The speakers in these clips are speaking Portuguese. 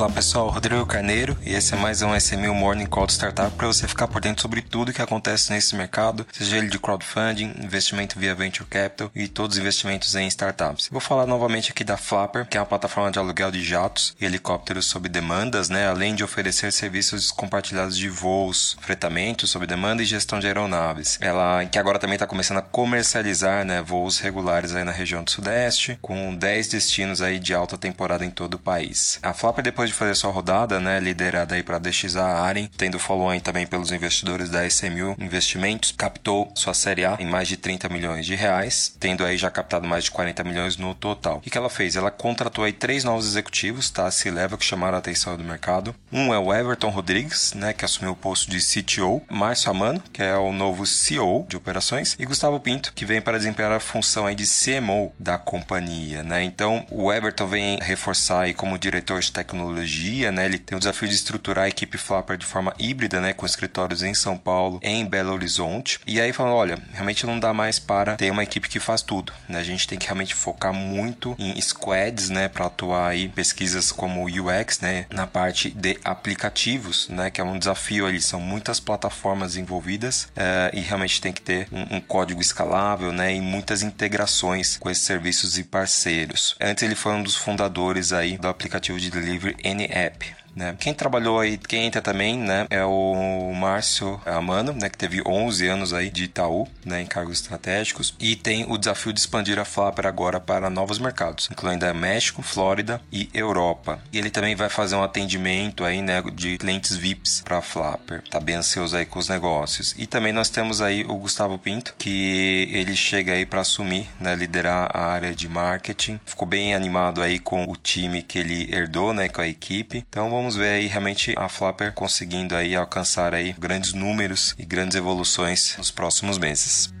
Olá pessoal, Rodrigo Carneiro e esse é mais um SMU Morning Call de Startup para você ficar por dentro sobre tudo que acontece nesse mercado, seja ele de crowdfunding, investimento via venture capital e todos os investimentos em startups. Vou falar novamente aqui da Flapper, que é uma plataforma de aluguel de jatos e helicópteros sob demandas, né, além de oferecer serviços compartilhados de voos, fretamento sob demanda e gestão de aeronaves. Ela que agora também está começando a comercializar, né, voos regulares aí na região do Sudeste, com 10 destinos aí de alta temporada em todo o país. A Flapper depois de fazer sua rodada, né, liderada aí para DXA Aren, tendo follow-on também pelos investidores da SMU Investimentos, captou sua série A em mais de 30 milhões de reais, tendo aí já captado mais de 40 milhões no total. O que, ela fez? Ela contratou aí três novos executivos, tá? Se leva que chamaram a atenção do mercado. Um é o Everton Rodrigues, né, que assumiu o posto de CTO, Márcio Amano, que é o novo CEO de operações, e Gustavo Pinto, que vem para desempenhar a função aí de CMO da companhia, né? Então, o Everton vem reforçar aí como diretor de tecnologia tecnologia, né? Ele tem o desafio de estruturar a equipe Flapper de forma híbrida, né? Com escritórios em São Paulo, em Belo Horizonte. E aí falando, olha, realmente não dá mais para ter uma equipe que faz tudo, né? A gente tem que realmente focar muito em squads, né? Para atuar aí pesquisas como UX, né? Na parte de aplicativos, né? Que é um desafio ali, são muitas plataformas envolvidas uh, e realmente tem que ter um, um código escalável, né? E muitas integrações com esses serviços e parceiros. Antes ele foi um dos fundadores aí do aplicativo de delivery any app. Né? Quem trabalhou aí, quem entra também, né, é o Márcio Amano, né, que teve 11 anos aí de Itaú, né, em cargos estratégicos, e tem o desafio de expandir a Flapper agora para novos mercados, incluindo México, Flórida e Europa. E ele também vai fazer um atendimento aí, né, de clientes VIPs para a Flapper. Tá bem ansioso aí com os negócios. E também nós temos aí o Gustavo Pinto, que ele chega aí para assumir, né, liderar a área de marketing. Ficou bem animado aí com o time que ele herdou, né, com a equipe. Então vamos ver aí realmente a Flapper conseguindo aí alcançar aí grandes números e grandes evoluções nos próximos meses.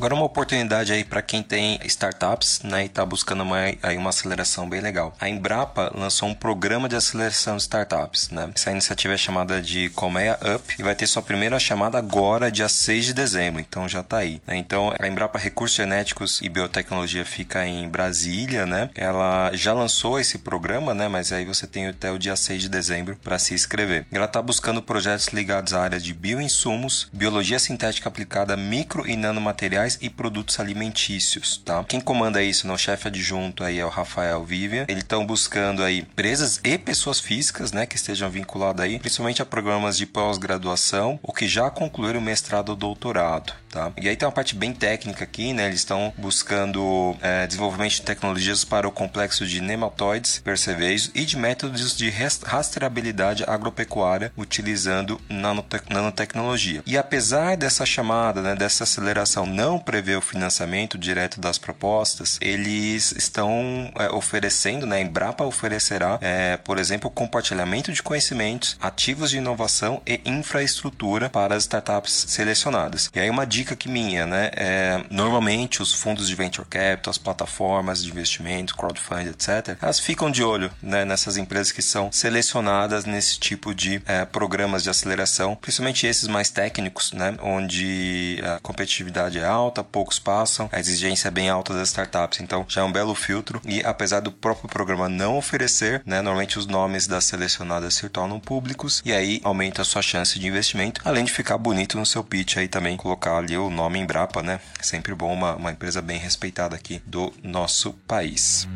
Agora uma oportunidade aí para quem tem startups, né, e está buscando uma, aí uma aceleração bem legal. A Embrapa lançou um programa de aceleração de startups, né? Essa iniciativa é chamada de Colmeia Up e vai ter sua primeira chamada agora, dia 6 de dezembro, então já está aí. Né? Então a Embrapa Recursos Genéticos e Biotecnologia fica em Brasília, né? Ela já lançou esse programa, né, mas aí você tem até o dia 6 de dezembro para se inscrever. Ela está buscando projetos ligados à área de bioinsumos, biologia sintética aplicada, micro e nanomateriais e produtos alimentícios, tá? Quem comanda isso, no chefe adjunto aí é o Rafael Vivian. Eles estão buscando aí empresas e pessoas físicas, né, que estejam vinculadas aí, principalmente a programas de pós-graduação ou que já concluíram mestrado ou doutorado. Tá? E aí tem uma parte bem técnica aqui, né? Eles estão buscando é, desenvolvimento de tecnologias para o complexo de nematóides, percevejos e de métodos de rastreabilidade agropecuária utilizando nanotec nanotecnologia. E apesar dessa chamada, né, dessa aceleração não prever o financiamento direto das propostas, eles estão é, oferecendo, né? A Embrapa oferecerá, é, por exemplo, compartilhamento de conhecimentos, ativos de inovação e infraestrutura para as startups selecionadas. E aí uma dica dica que minha, né? É, normalmente os fundos de venture capital, as plataformas de investimento, crowdfunding, etc., elas ficam de olho né, nessas empresas que são selecionadas nesse tipo de é, programas de aceleração, principalmente esses mais técnicos, né? Onde a competitividade é alta, poucos passam, a exigência é bem alta das startups. Então já é um belo filtro e apesar do próprio programa não oferecer, né? Normalmente os nomes das selecionadas se tornam públicos e aí aumenta a sua chance de investimento, além de ficar bonito no seu pitch aí também colocar ali o nome Embrapa, né? Sempre bom uma, uma empresa bem respeitada aqui do nosso país.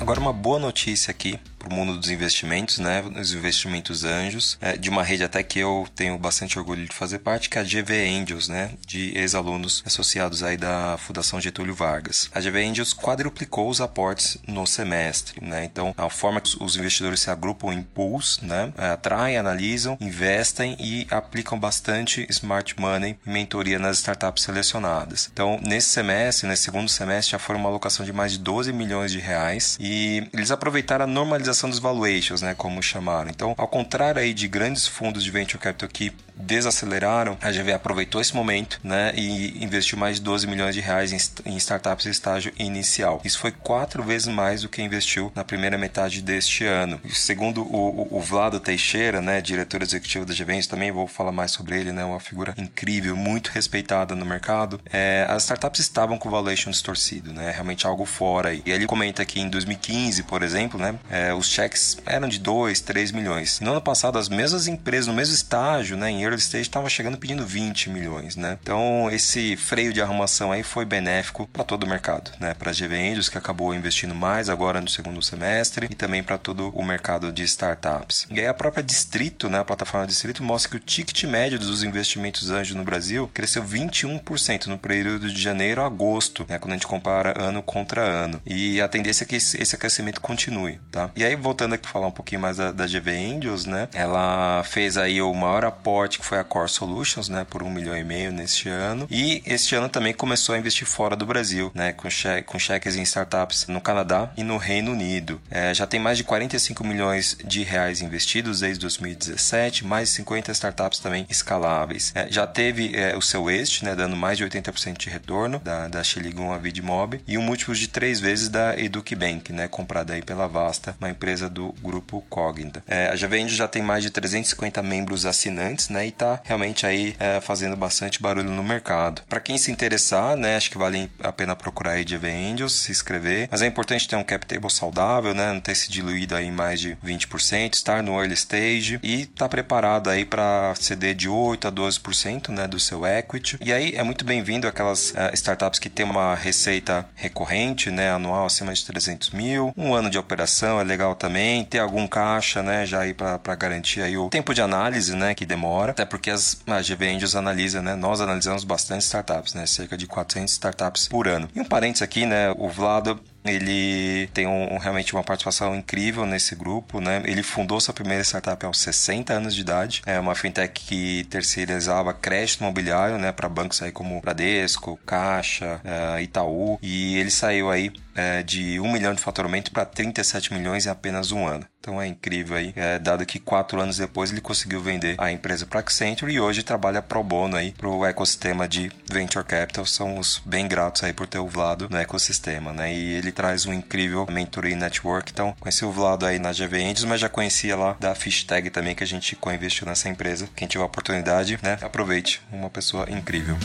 Agora uma boa notícia aqui para o mundo dos investimentos, né? Os investimentos anjos, é, de uma rede até que eu tenho bastante orgulho de fazer parte, que é a GV Angels, né? De ex-alunos associados aí da Fundação Getúlio Vargas. A GV Angels quadruplicou os aportes no semestre, né? Então, a forma que os investidores se agrupam em pools, né? É, atraem, analisam, investem e aplicam bastante smart money e mentoria nas startups selecionadas. Então, nesse semestre, nesse segundo semestre, já foram uma alocação de mais de 12 milhões de reais e eles aproveitaram a normalização aceleração dos valuations, né, como chamaram. Então, ao contrário aí de grandes fundos de venture capital que desaceleraram, a GV aproveitou esse momento, né, e investiu mais de 12 milhões de reais em, em startups em estágio inicial. Isso foi quatro vezes mais do que investiu na primeira metade deste ano. Segundo o, o, o Vlado Teixeira, né, diretor executivo da GV, também vou falar mais sobre ele, né, uma figura incrível, muito respeitada no mercado. É, as startups estavam com valuation distorcido, né, realmente algo fora aí. E ele comenta que em 2015, por exemplo, né, é, os cheques eram de 2, 3 milhões. No ano passado, as mesmas empresas no mesmo estágio, né, em early stage, estavam chegando pedindo 20 milhões, né. Então, esse freio de arrumação aí foi benéfico para todo o mercado, né, para a GV Angels, que acabou investindo mais agora no segundo semestre, e também para todo o mercado de startups. E aí a própria Distrito, né, a plataforma Distrito, mostra que o ticket médio dos investimentos anjos no Brasil cresceu 21% no período de janeiro a agosto, né, quando a gente compara ano contra ano. E a tendência é que esse aquecimento continue, tá? E aí, voltando aqui falar um pouquinho mais da, da GV Angels, né, ela fez aí o maior aporte, que foi a Core Solutions, né, por um milhão e meio neste ano. E este ano também começou a investir fora do Brasil, né, com, com cheques em startups no Canadá e no Reino Unido. É, já tem mais de 45 milhões de reais investidos desde 2017, mais 50 startups também escaláveis. É, já teve é, o seu exit, né, dando mais de 80% de retorno da, da Xiligun a Vidmob e um múltiplo de três vezes da EducBank, né, comprada aí pela Vasta, uma empresa do grupo Cognita. É, a Javend já tem mais de 350 membros assinantes, né, e está realmente aí é, fazendo bastante barulho no mercado. Para quem se interessar, né, acho que vale a pena procurar aí JV Angels, se inscrever, mas é importante ter um cap table saudável, né, não ter se diluído aí mais de 20%, estar no early stage e estar tá preparado aí para ceder de 8 a 12%, né, do seu equity. E aí é muito bem-vindo aquelas uh, startups que tem uma receita recorrente, né, anual acima de 300 mil, um ano de operação é legal também, ter algum caixa, né, já aí para garantir aí o tempo de análise, né, que demora, até porque as a GV Angels analisa, né, nós analisamos bastante startups, né, cerca de 400 startups por ano. E um parênteses aqui, né, o Vlado ele tem um, realmente uma participação incrível nesse grupo, né? Ele fundou sua primeira startup aos 60 anos de idade. É uma fintech que terceirizava crédito imobiliário, né, para bancos aí como Bradesco, Caixa, uh, Itaú, e ele saiu aí é, de 1 milhão de faturamento para 37 milhões em apenas um ano. Então é incrível aí, é, dado que quatro anos depois ele conseguiu vender a empresa para Accenture e hoje trabalha pro bono aí pro ecossistema de Venture Capital. Somos bem gratos aí por ter o Vlado no ecossistema, né? E ele traz um incrível mentoring network. Então conheci o Vlado aí na GV Angels, mas já conhecia lá da Fishtag também que a gente co-investiu nessa empresa. Quem tiver oportunidade, né? Aproveite, uma pessoa incrível.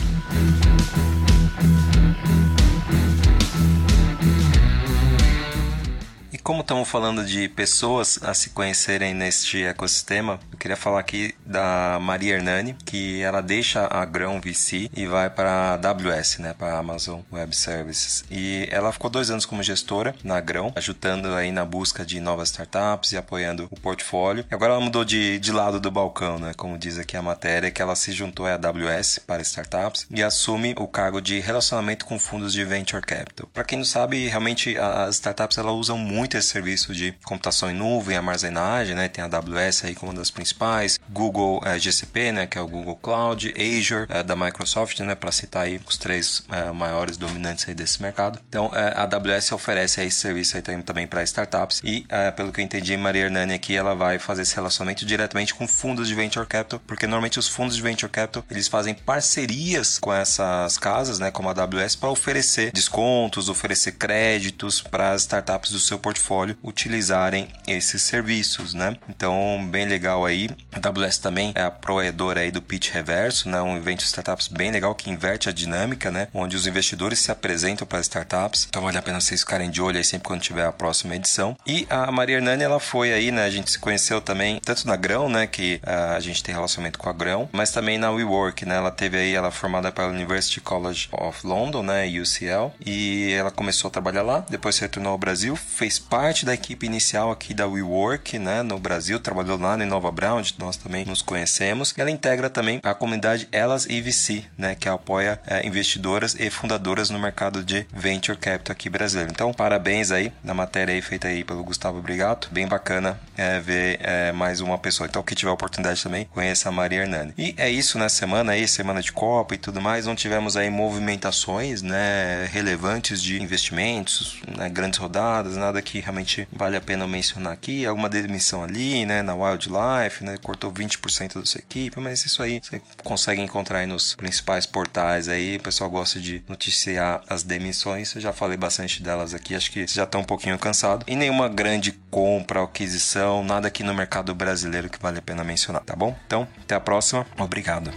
Como estamos falando de pessoas a se conhecerem neste ecossistema, eu queria falar aqui da Maria Hernani, que ela deixa a Grão VC e vai para a AWS, né, para a Amazon Web Services. E ela ficou dois anos como gestora na Grão, ajudando aí na busca de novas startups e apoiando o portfólio. E agora ela mudou de, de lado do balcão, né, como diz aqui a matéria, que ela se juntou à AWS para startups e assume o cargo de relacionamento com fundos de venture capital. Para quem não sabe, realmente as startups elas usam muito muito serviço de computação em nuvem, armazenagem, né? Tem a AWS aí como uma das principais, Google é, GCP, né? Que é o Google Cloud, Azure é, da Microsoft, né? Para citar aí os três é, maiores dominantes aí desse mercado. Então, a AWS oferece esse serviço aí também para startups e, pelo que eu entendi, Maria Hernani aqui, ela vai fazer esse relacionamento diretamente com fundos de venture capital, porque normalmente os fundos de venture capital, eles fazem parcerias com essas casas, né? Como a AWS, para oferecer descontos, oferecer créditos para as startups do seu portfólio portfólio utilizarem esses serviços, né? Então, bem legal aí. A AWS também é a provedora aí do Pitch Reverso, né? Um evento de startups bem legal que inverte a dinâmica, né? Onde os investidores se apresentam para startups. Então, vale a pena vocês ficarem de olho aí sempre quando tiver a próxima edição. E a Maria Hernani, ela foi aí, né? A gente se conheceu também tanto na Grão, né? Que uh, a gente tem relacionamento com a Grão, mas também na WeWork, né? Ela teve aí, ela é formada pela University College of London, né? UCL. E ela começou a trabalhar lá, depois retornou ao Brasil, fez parte da equipe inicial aqui da WeWork, né, no Brasil, trabalhou lá em Nova Brown, onde nós também nos conhecemos. Ela integra também a comunidade Elas EVC, né, que apoia é, investidoras e fundadoras no mercado de venture capital aqui brasileiro. Então, parabéns aí na matéria aí feita aí pelo Gustavo Brigato. Bem bacana é, ver é, mais uma pessoa. Então, quem tiver oportunidade também, conheça a Maria Hernani. E é isso na semana aí, semana de Copa e tudo mais. Não tivemos aí movimentações, né, relevantes de investimentos, né, grandes rodadas, nada que realmente vale a pena mencionar aqui. Alguma demissão ali, né, na Wildlife, né, cortou 20% da sua equipe, mas isso aí você consegue encontrar aí nos principais portais aí. O pessoal gosta de noticiar as demissões. Eu já falei bastante delas aqui, acho que já estão um pouquinho cansado. E nenhuma grande compra, aquisição, nada aqui no mercado brasileiro que vale a pena mencionar, tá bom? Então, até a próxima. Obrigado.